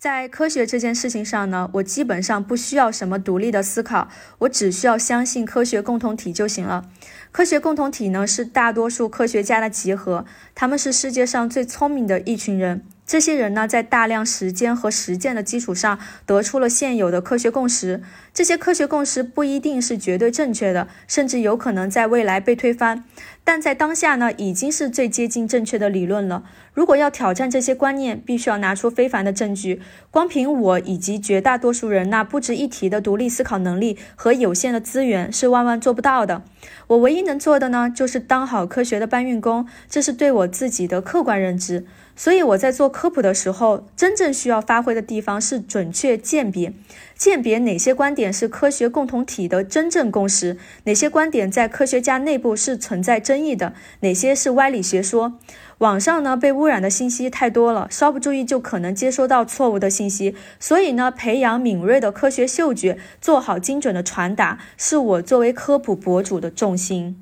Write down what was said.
在科学这件事情上呢，我基本上不需要什么独立的思考，我只需要相信科学共同体就行了。科学共同体呢，是大多数科学家的集合，他们是世界上最聪明的一群人。这些人呢，在大量时间和实践的基础上，得出了现有的科学共识。这些科学共识不一定是绝对正确的，甚至有可能在未来被推翻。但在当下呢，已经是最接近正确的理论了。如果要挑战这些观念，必须要拿出非凡的证据。光凭我以及绝大多数人那不值一提的独立思考能力和有限的资源，是万万做不到的。我唯一能做的呢，就是当好科学的搬运工，这是对我自己的客观认知。所以我在做科普的时候，真正需要发挥的地方是准确鉴别，鉴别哪些观点是科学共同体的真正共识，哪些观点在科学家内部是存在争议的，哪些是歪理邪说。网上呢被污染的信息太多了，稍不注意就可能接收到错误的信息。所以呢，培养敏锐的科学嗅觉，做好精准的传达，是我作为科普博主的重心。